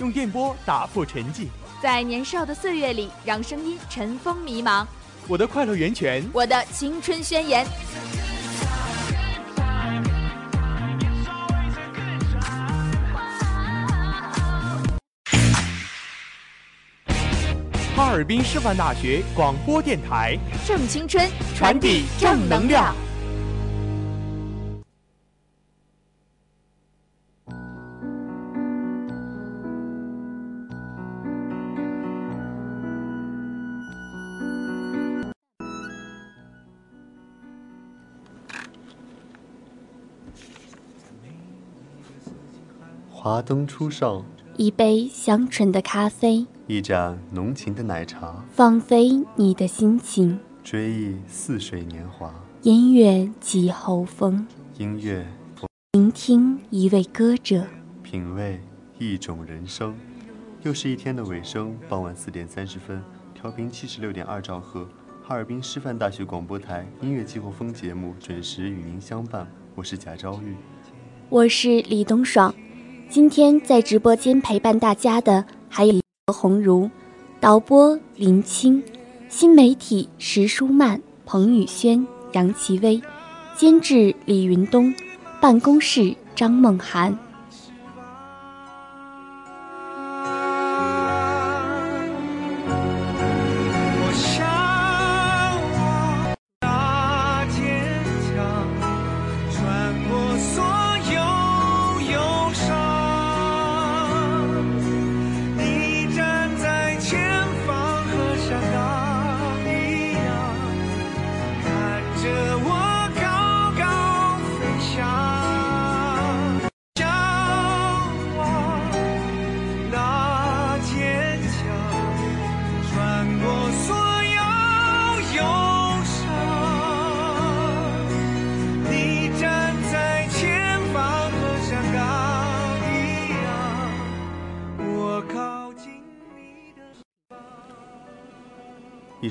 用电波打破沉寂；在年少的岁月里，让声音尘封迷茫。我的快乐源泉，我的青春宣言。哈尔滨师范大学广播电台，正青春，传递正能量。华灯初上，一杯香醇的咖啡，一盏浓情的奶茶，放飞你的心情，追忆似水年华。音乐季后风，音乐，聆听一位歌者，品味一种人生。又是一天的尾声，傍晚四点三十分，调频七十六点二兆赫，哈尔滨师范大学广播台音乐季候风节目准时与您相伴。我是贾昭玉，我是李东爽。今天在直播间陪伴大家的还有何鸿儒、导播林青、新媒体石舒曼、彭宇轩、杨奇威、监制李云东、办公室张梦涵。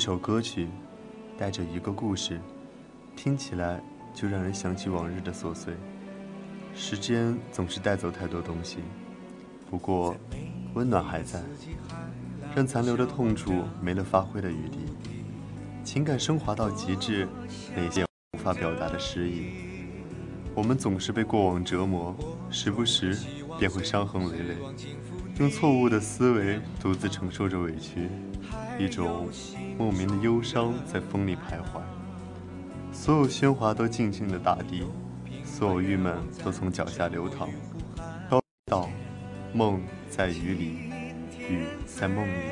一首歌曲，带着一个故事，听起来就让人想起往日的琐碎。时间总是带走太多东西，不过温暖还在，让残留的痛楚没了发挥的余地。情感升华到极致，那些无法表达的诗意。我们总是被过往折磨，时不时便会伤痕累累，用错误的思维独自承受着委屈。一种莫名的忧伤在风里徘徊，所有喧哗都静静的打低，所有郁闷都从脚下流淌。高到梦在雨里，雨在梦里，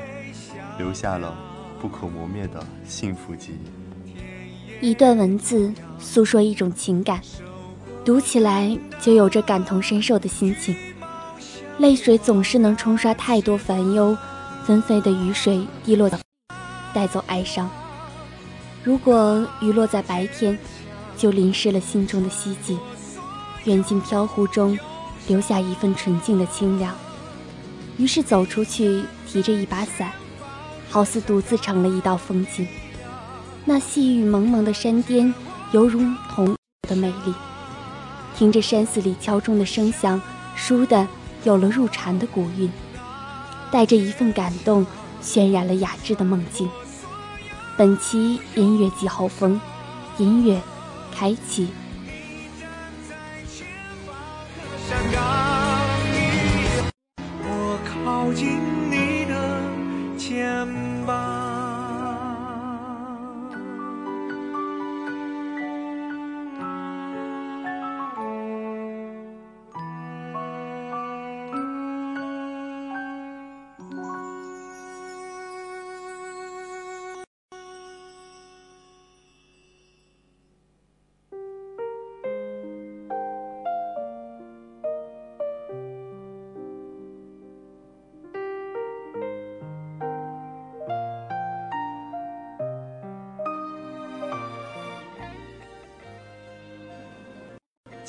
留下了不可磨灭的幸福记忆。一段文字诉说一种情感，读起来就有着感同身受的心情，泪水总是能冲刷太多烦忧。纷飞的雨水滴落，带走哀伤。如果雨落在白天，就淋湿了心中的希冀。远近飘忽中，留下一份纯净的清凉。于是走出去，提着一把伞，好似独自成了一道风景。那细雨蒙蒙的山巅，犹如童的美丽。听着山寺里敲钟的声响，倏地有了入禅的古韵。带着一份感动，渲染了雅致的梦境。本期音乐季后风，音乐开启。我靠近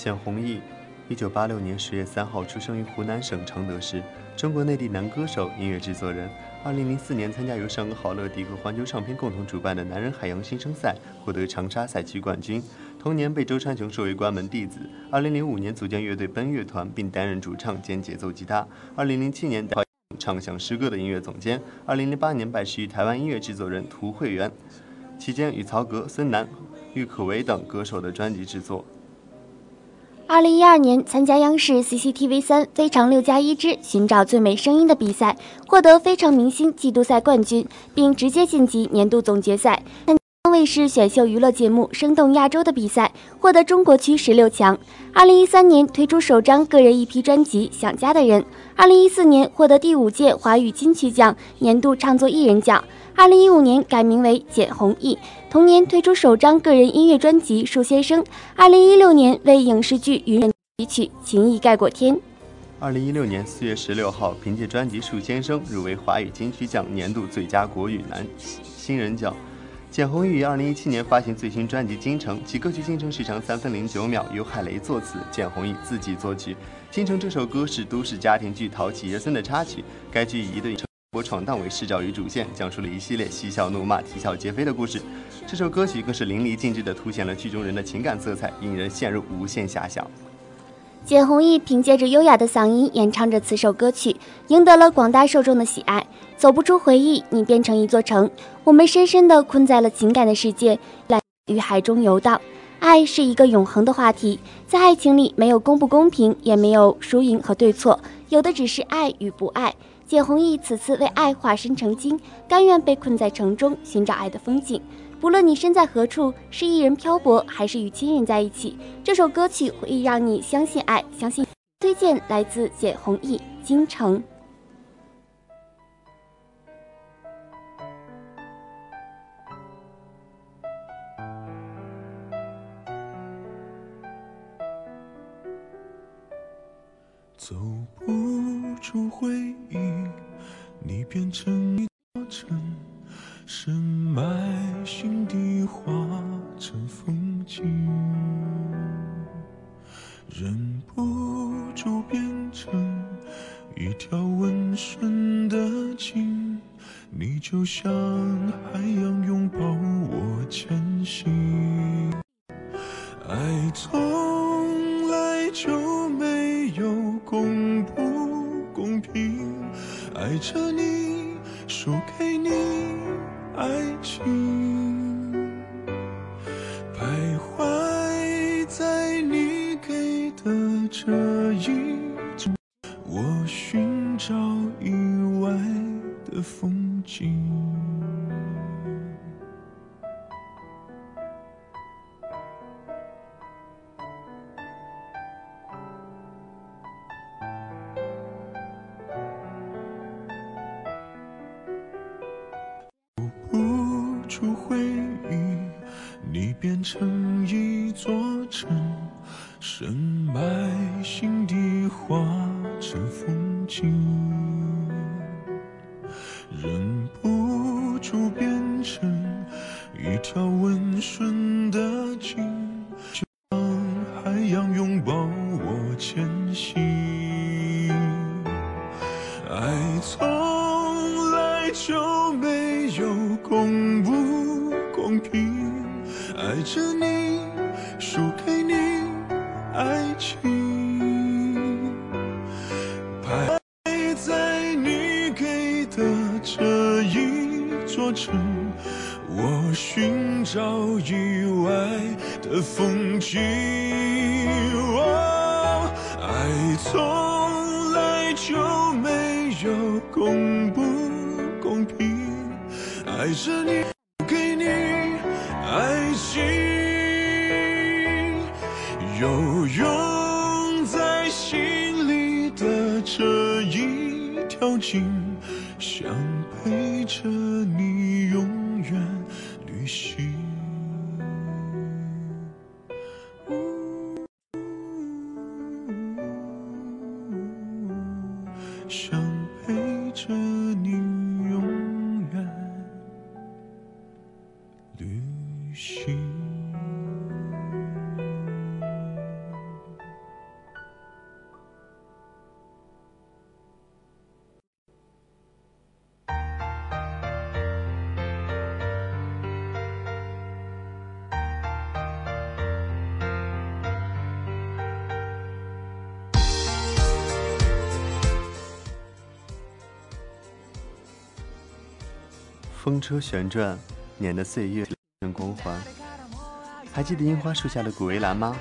简弘毅，一九八六年十月三号出生于湖南省承德市，中国内地男歌手、音乐制作人。二零零四年参加由上个好乐迪和环球唱片共同主办的男人海洋新生赛，获得长沙赛区冠军。同年被周传雄收为关门弟子。二零零五年组建乐队奔乐团，并担任主唱兼节奏吉他。二零零七年唱响诗歌的音乐总监。二零零八年拜师于台湾音乐制作人涂慧源，期间与曹格、孙楠、郁可唯等歌手的专辑制作。二零一二年参加央视 CCTV 三《非常六加一之寻找最美声音》的比赛，获得非常明星季度赛冠军，并直接晋级年度总决赛。参加卫视选秀娱乐节目《生动亚洲》的比赛，获得中国区十六强。二零一三年推出首张个人 EP 专辑《想家的人》。二零一四年获得第五届华语金曲奖年度唱作艺人奖。二零一五年改名为简弘毅，同年推出首张个人音乐专辑《树先生》。二零一六年为影视剧《愚人》一曲《情义盖过天》。二零一六年四月十六号，凭借专辑《树先生》入围华语金曲奖年度最佳国语男新人奖。简弘毅于二零一七年发行最新专辑《京城》，其歌曲《京城》时长三分零九秒，由海雷作词，简弘毅自己作曲。《京城》这首歌是都市家庭剧《淘气爷孙》的插曲，该剧一对。我闯荡为视角与主线，讲述了一系列嬉笑怒骂、啼笑皆非的故事。这首歌曲更是淋漓尽致地凸显了剧中人的情感色彩，引人陷入无限遐想。简弘毅凭借着优雅的嗓音演唱着此首歌曲，赢得了广大受众的喜爱。走不出回忆，你变成一座城，我们深深地困在了情感的世界，来于海中游荡。爱是一个永恒的话题，在爱情里没有公不公平，也没有输赢和对错，有的只是爱与不爱。简弘毅此次为爱化身成精，甘愿被困在城中寻找爱的风景。不论你身在何处，是一人漂泊，还是与亲人在一起，这首歌曲会让你相信爱，相信。推荐来自简弘毅《京城》。走不出回忆，你变成一座城，深埋心底化成风景，忍不住变成一条温顺的鲸，你就像海洋拥抱我前行，就变成一条温顺行。风车旋转，年的岁月。还记得樱花树下的古围栏吗？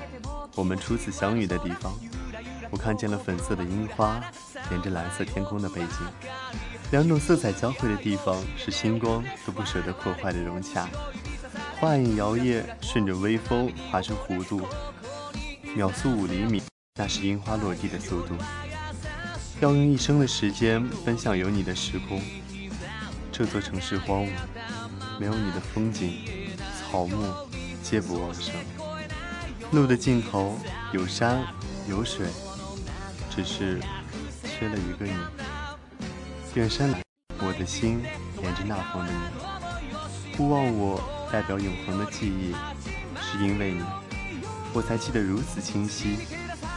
我们初次相遇的地方。我看见了粉色的樱花，连着蓝色天空的背景。两种色彩交汇的地方，是星光都不舍得破坏的融洽。花影摇曳，顺着微风划成弧度，秒速五厘米，那是樱花落地的速度。要用一生的时间奔向有你的时空。这座城市荒芜，没有你的风景，草木皆不旺盛。路的尽头有山有水。只是缺了一个你。远山来，我的心连着那方的你。勿忘我，代表永恒的记忆，是因为你，我才记得如此清晰。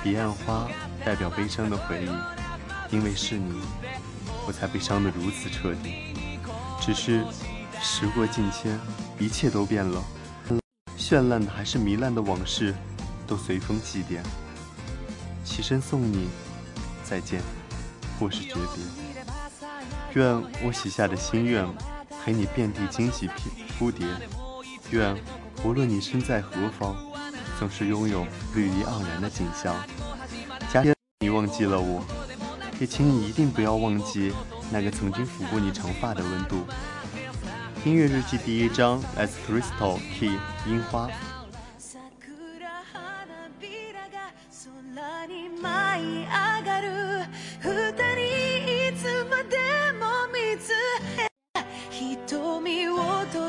彼岸花，代表悲伤的回忆，因为是你，我才被伤得如此彻底。只是时过境迁，一切都变了，绚烂的还是糜烂的往事，都随风祭奠。起身送你。再见，或是诀别。愿我许下的心愿，陪你遍地惊喜铺蝶。愿无论你身在何方，总是拥有绿意盎然的景象。假使你忘记了我，也请你一定不要忘记那个曾经抚过你长发的温度。音乐日记第一章来自 Crystal Key 樱花。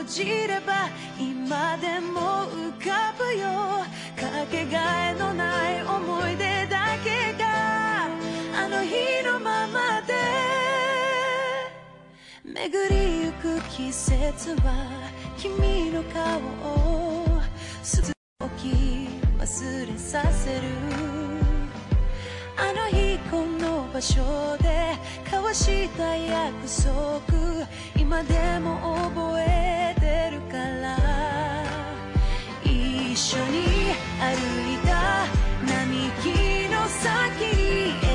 じれば今でも浮かぶよ。かけがえのない思い出だけが。あの日のままで季節は君の顔をすずき忘れさせる。あの日この場所で交わした約束今でも覚えてるから。一緒に歩いた並木の先に。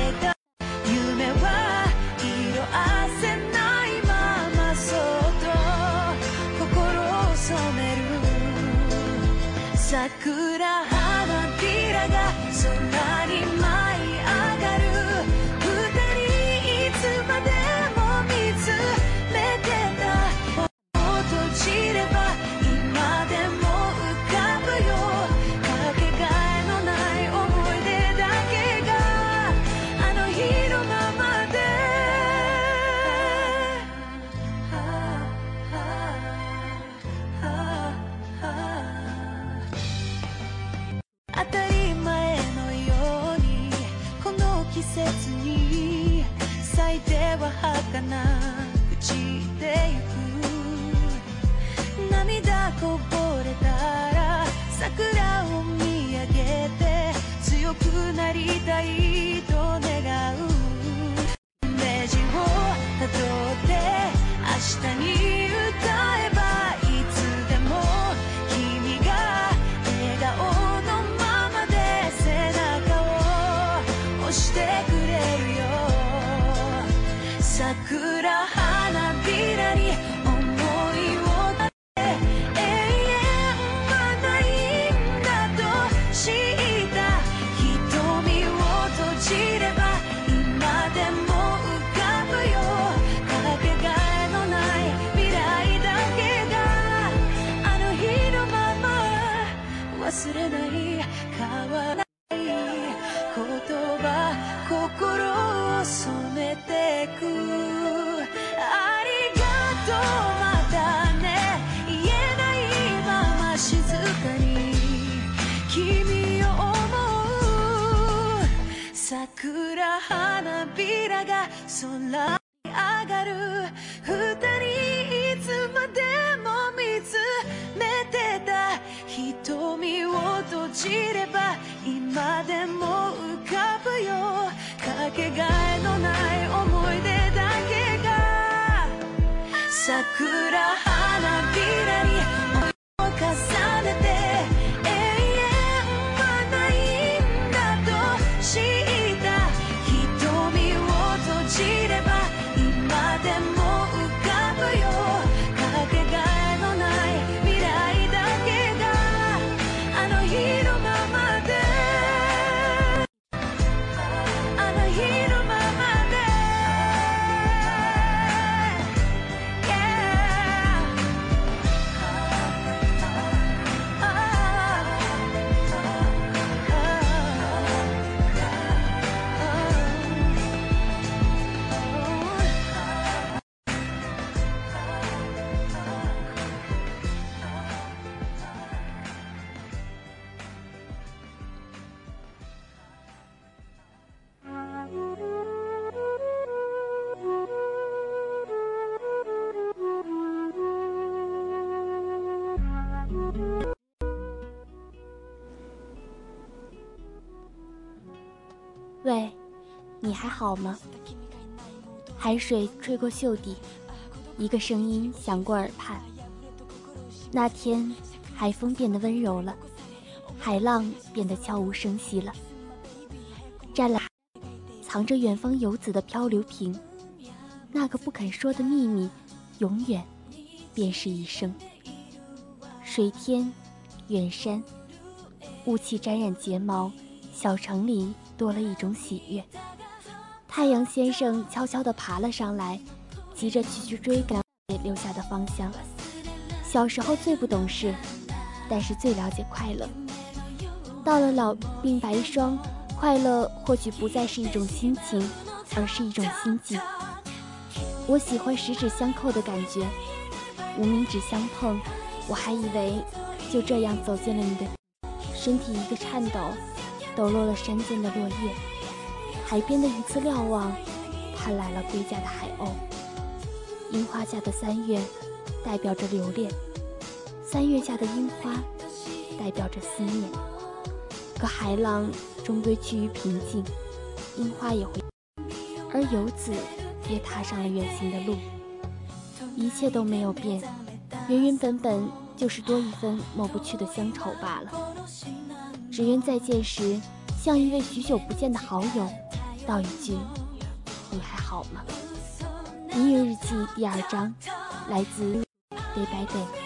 今でも浮かぶよ。かけがえのない思い出だけが桜好吗？海水吹过袖底，一个声音响过耳畔。那天，海风变得温柔了，海浪变得悄无声息了。湛蓝，藏着远方游子的漂流瓶，那个不肯说的秘密，永远便是一生。水天，远山，雾气沾染睫毛，小城里多了一种喜悦。太阳先生悄悄地爬了上来，急着去去追赶留下的芳香。小时候最不懂事，但是最了解快乐。到了老鬓白霜，快乐或许不再是一种心情，而是一种心境。我喜欢十指相扣的感觉，无名指相碰，我还以为就这样走进了你的身体，一个颤抖，抖落了山间的落叶。海边的一次瞭望，盼来了归家的海鸥。樱花下的三月，代表着留恋；三月下的樱花，代表着思念。可海浪终归趋于平静，樱花也会，而游子也踏上了远行的路。一切都没有变，原原本本就是多一分抹不去的乡愁罢了。只愿再见时，像一位许久不见的好友。道一句，你还好吗？音乐日记第二章，来自 Day by Day。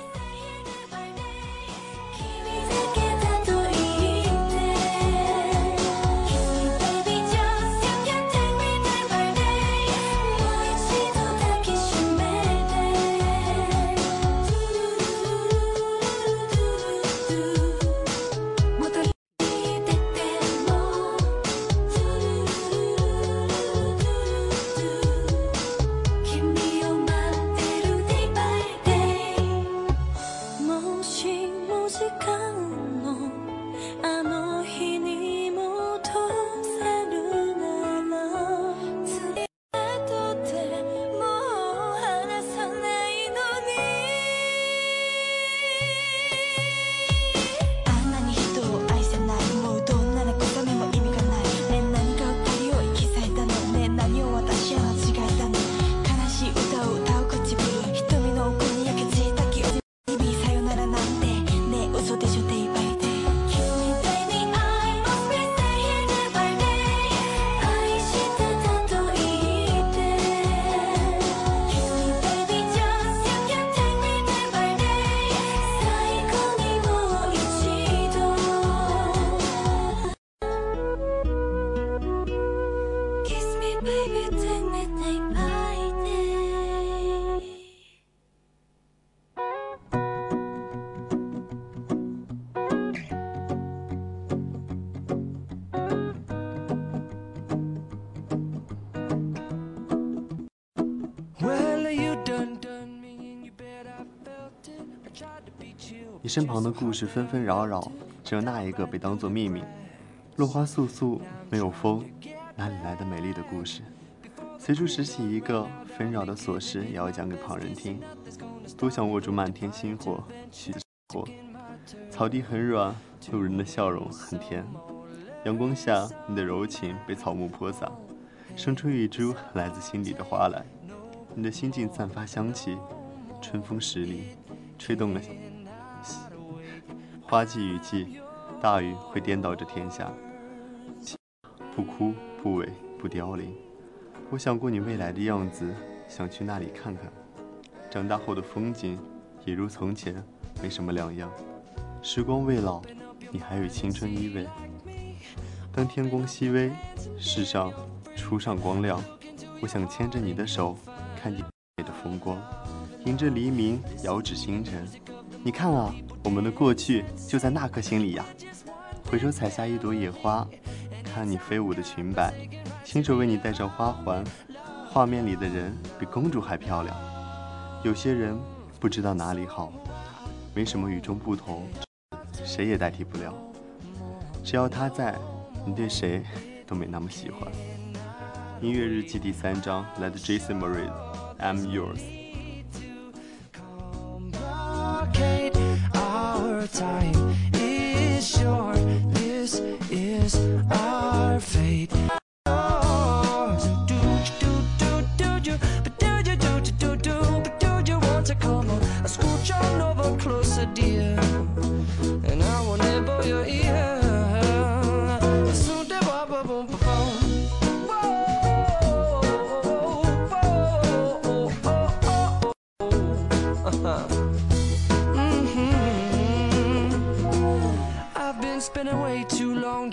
你身旁的故事纷纷扰扰，只有那一个被当作秘密。落花簌簌，没有风，哪里来的美丽的故事？随处拾起一个纷扰的琐事，也要讲给旁人听。多想握住漫天星火，去火。草地很软，路人的笑容很甜。阳光下，你的柔情被草木泼洒，生出一株来自心底的花来。你的心境散发香气，春风十里，吹动了。花季雨季，大雨会颠倒着天下。不枯不萎不凋零。我想过你未来的样子，想去那里看看。长大后的风景，也如从前，没什么两样。时光未老，你还有青春依偎。当天光熹微，世上初上光亮，我想牵着你的手，看见美的风光，迎着黎明，遥指星辰。你看啊，我们的过去就在那颗心里呀。回首采下一朵野花，看你飞舞的裙摆，亲手为你戴上花环。画面里的人比公主还漂亮。有些人不知道哪里好，没什么与众不同，谁也代替不了。只要他在，你对谁都没那么喜欢。音乐日记第三章，来自 Jason Mraz，I'm Yours。Time is short. This is our fate.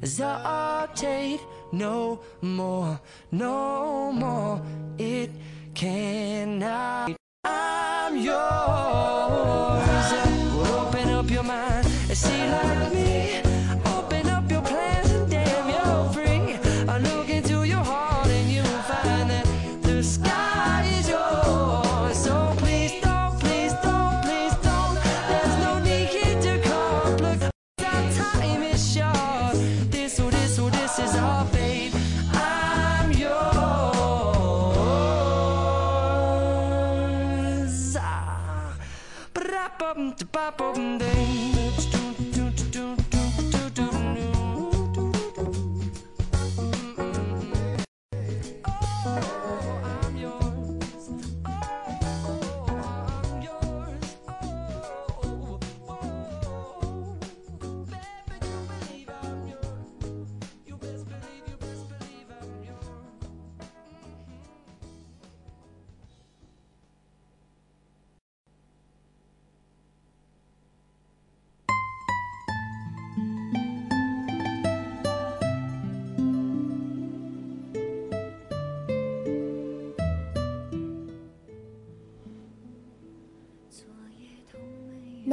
hesitate no more, no more. It cannot. I'm yours. up open day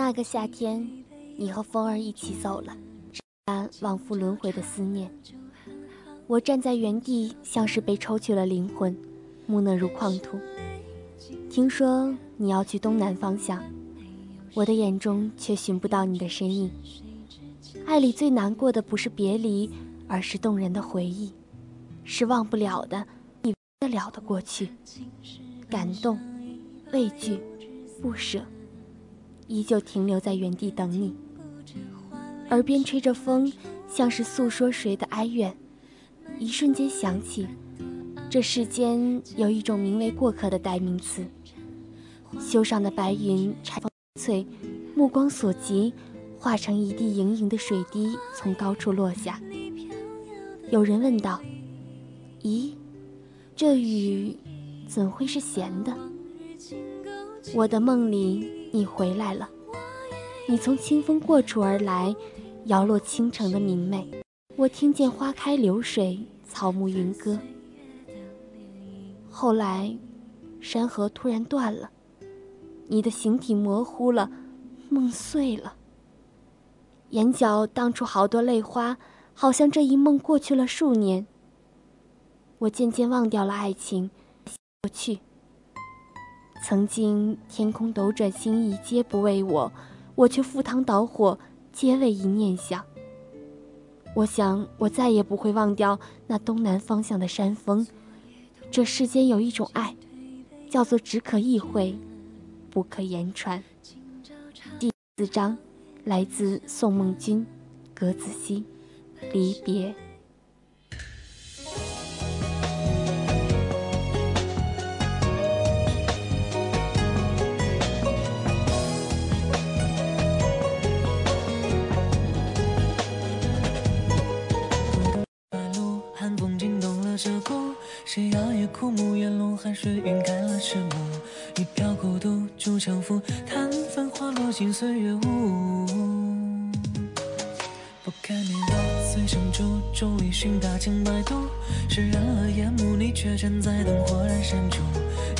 那个夏天，你和风儿一起走了，那往复轮回的思念。我站在原地，像是被抽去了灵魂，木讷如矿土。听说你要去东南方向，我的眼中却寻不到你的身影。爱里最难过的不是别离，而是动人的回忆，是忘不了的、你得了的过去，感动、畏惧、不舍。依旧停留在原地等你，耳边吹着风，像是诉说谁的哀怨。一瞬间想起，这世间有一种名为过客的代名词。修上的白云拆风翠，目光所及，化成一滴盈盈的水滴从高处落下。有人问道：“咦，这雨怎会是咸的？”我的梦里。你回来了，你从清风过处而来，摇落倾城的明媚。我听见花开流水，草木云歌。后来，山河突然断了，你的形体模糊了，梦碎了。眼角荡出好多泪花，好像这一梦过去了数年。我渐渐忘掉了爱情，过去。曾经天空斗转星移，皆不为我，我却赴汤蹈火，皆为一念想。我想，我再也不会忘掉那东南方向的山峰。这世间有一种爱，叫做只可意会，不可言传。第四章，来自宋梦君，格子熙，离别。木，烟笼寒水，晕开了赤目。一瓢孤独，煮成馥，叹繁花落尽岁月雾。不堪年老，随声逐，众里寻大千百度。湿染了眼眸，你却站在灯火阑珊处。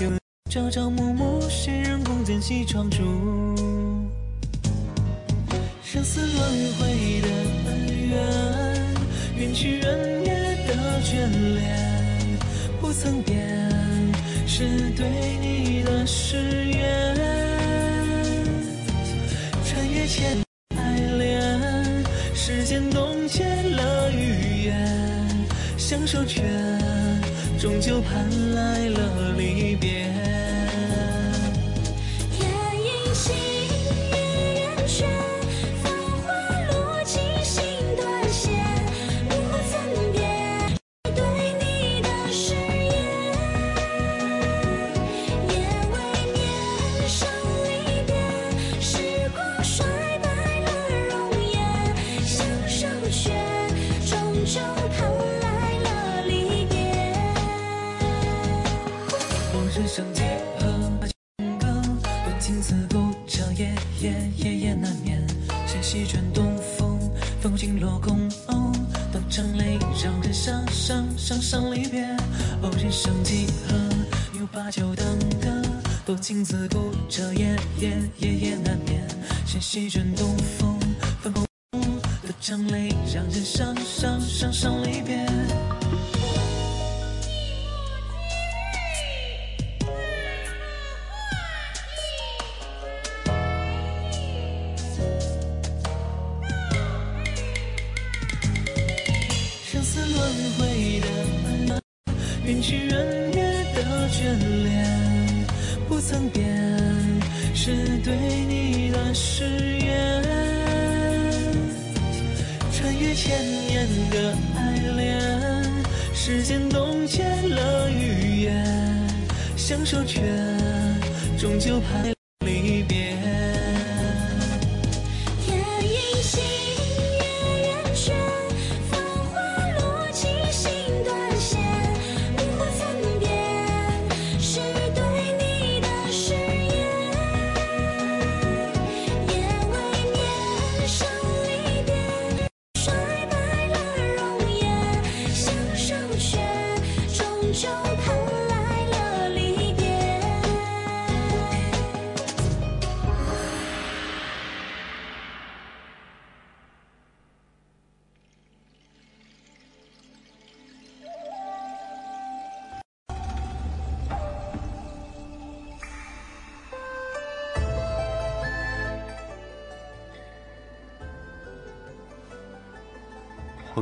有朝朝暮暮，谁人共剪西窗烛？生死轮回的恩怨，缘起缘灭的眷恋。不曾变，是对你的誓言。穿越千爱恋，时间冻结了语言，相守却终究盼来了纤细卷终究怕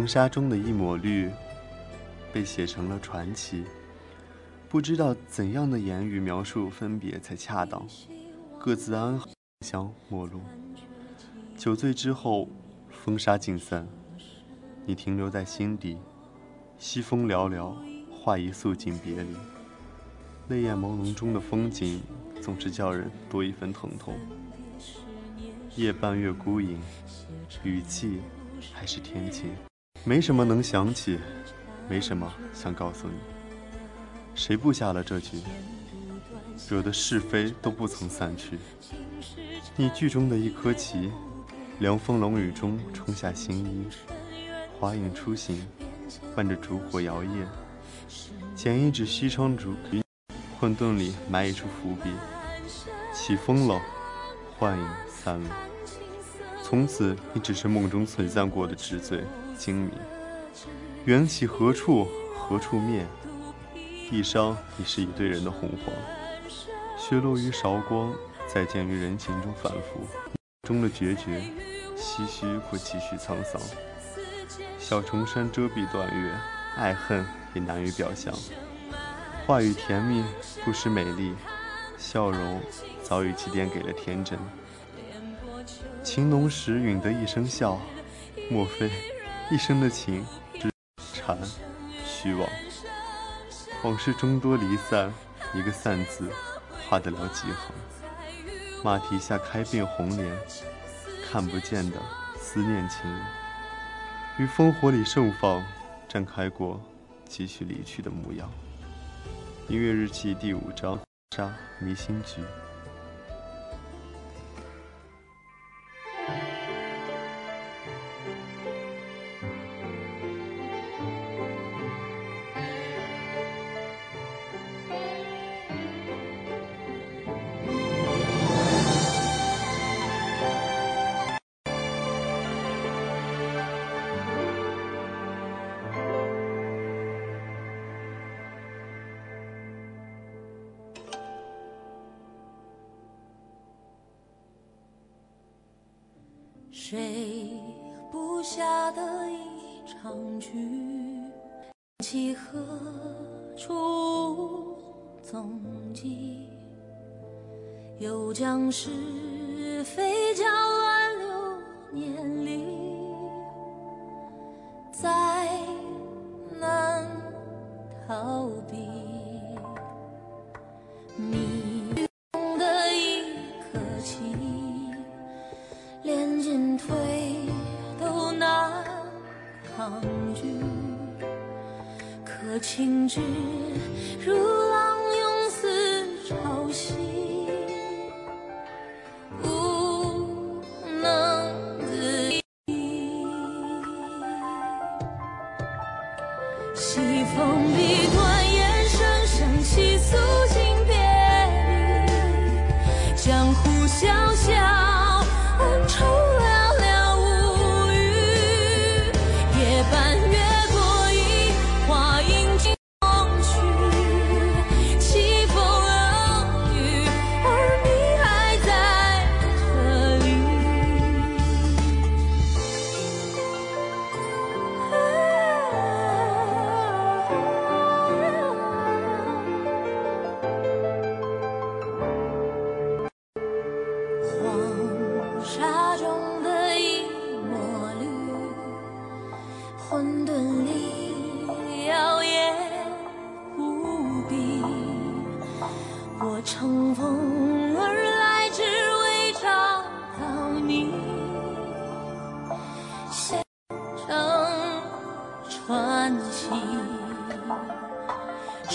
沙中的一抹绿，被写成了传奇。不知道怎样的言语描述分别才恰当，各自安好，香陌路。酒醉之后，风沙尽散，你停留在心底，西风寥寥，画一素景别离。泪眼朦胧中的风景，总是叫人多一分疼痛。夜半月孤影，雨季还是天晴，没什么能想起，没什么想告诉你。谁布下了这局，惹得是非都不曾散去。你剧中的一颗棋，凉风冷雨中冲下新衣，花影初醒，伴着烛火摇曳，剪一纸西窗烛，混沌里埋一处伏笔。起风了，幻影散了，从此你只是梦中存在过的纸醉金迷。缘起何处，何处灭？一伤已是一对人的洪荒，雪落于韶光，再见于人情中反复，中的决绝，唏嘘或几许沧桑。小重山遮蔽断月，爱恨也难于表象。话语甜蜜，不失美丽，笑容早已祭奠给了天真。情浓时允得一声笑，莫非一生的情只缠虚妄？往事终多离散，一个散字画得了几行？马蹄下开遍红莲，看不见的思念情人，于烽火里盛放，绽开过继续离去的模样。音乐日记第五章：沙迷心局。可情至如浪涌似潮汐，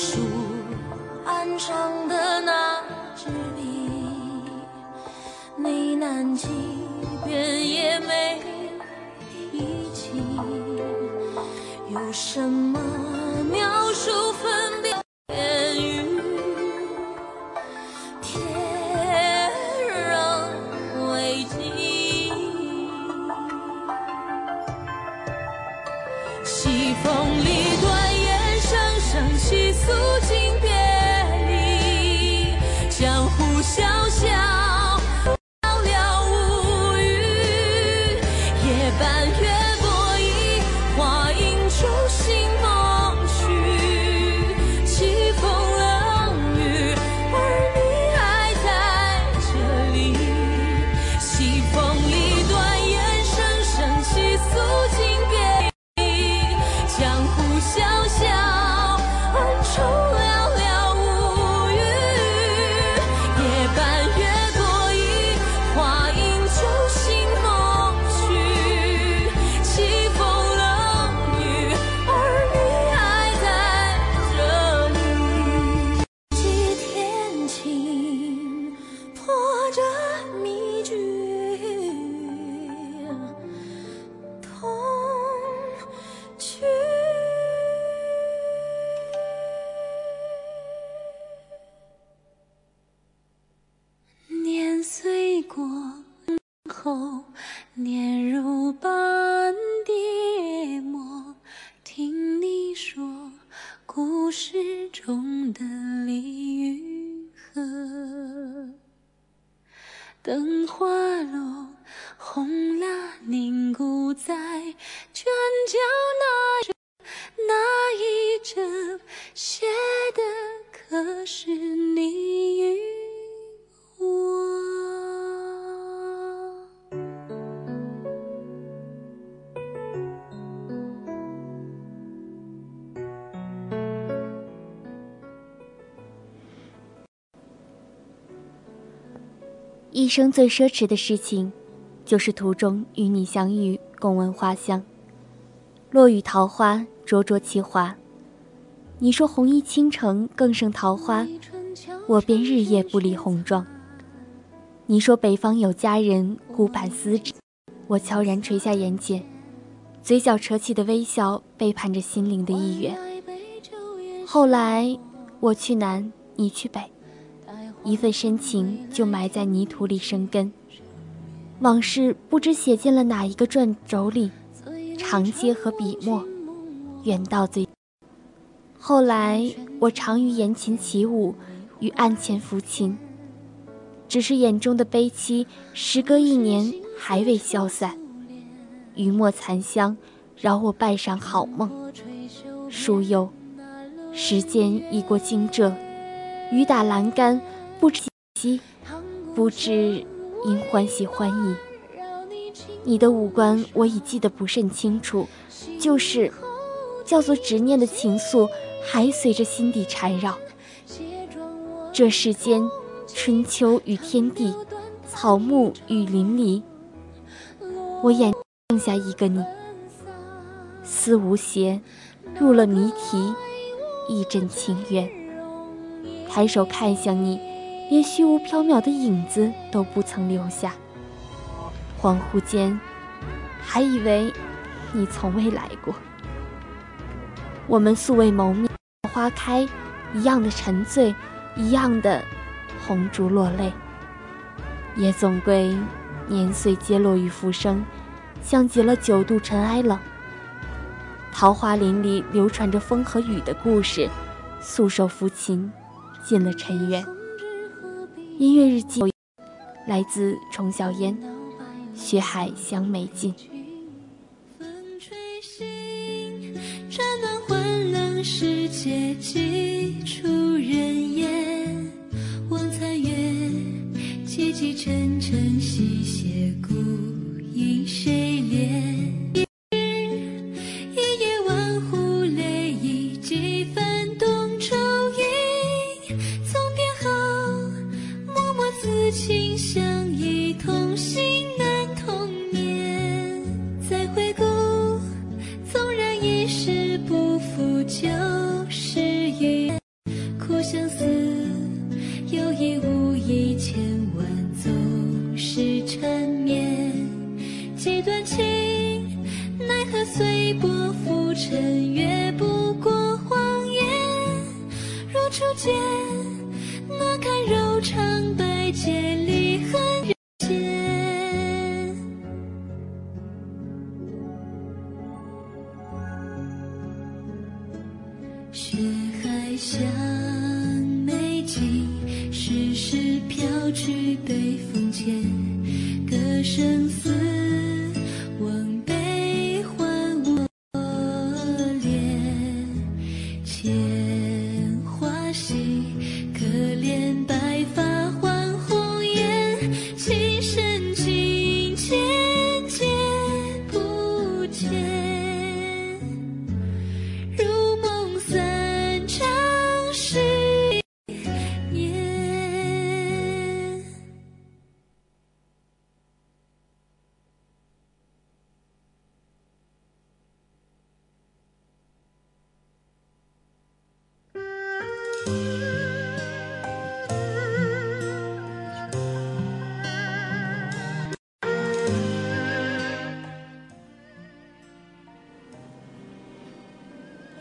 书案上的那支笔。呢喃几遍也没提起，有什么生最奢侈的事情，就是途中与你相遇，共闻花香。落雨桃花，灼灼其华。你说红衣倾城更胜桃花，我便日夜不离红妆。你说北方有佳人，顾盼思之，我悄然垂下眼睑，嘴角扯起的微笑背叛着心灵的意愿。后来我去南，你去北。一份深情就埋在泥土里生根，往事不知写进了哪一个转轴里，长街和笔墨，远到最。后来我常于檐前起舞，于案前抚琴，只是眼中的悲戚，时隔一年还未消散。余墨残香，扰我半晌好梦。疏幽，时间已过惊蛰，雨打栏杆。不知喜，不知因欢喜欢意。你的五官我已记得不甚清楚，就是叫做执念的情愫，还随着心底缠绕。这世间，春秋与天地，草木与林离，我眼剩下一个你。思无邪，入了谜题，一枕情缘。抬手看向你。连虚无缥缈的影子都不曾留下。恍惚间，还以为你从未来过。我们素未谋面，花开一样的沉醉，一样的红烛落泪，也总归年岁皆落于浮生，像极了九度尘埃冷。桃花林里流传着风和雨的故事，素手抚琴，进了尘缘。音乐日记，来自虫小烟，雪海香美尽。风吹醒，沾满混冷世界，几处人烟。望残月，凄凄沉沉细随波浮沉，越不过谎言。如初见，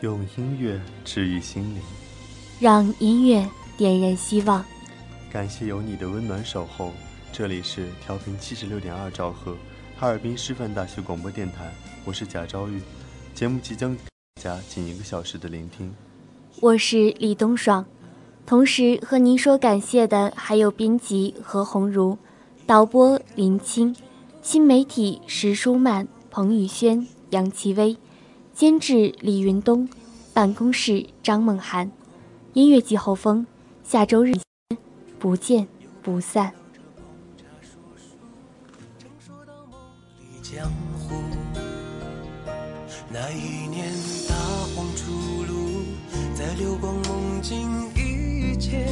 用音乐治愈心灵，让音乐点燃希望。感谢有你的温暖守候。这里是调频七十六点二兆赫，哈尔滨师范大学广播电台，我是贾昭玉。节目即将给大家近一个小时的聆听。我是李东爽，同时和您说感谢的还有编辑何鸿儒、导播林青、新媒体石舒曼、彭宇轩、杨奇薇、监制李云东、办公室张梦涵、音乐季后风，下周日不见不散。江湖。那一年大荒初露，在流光梦境一见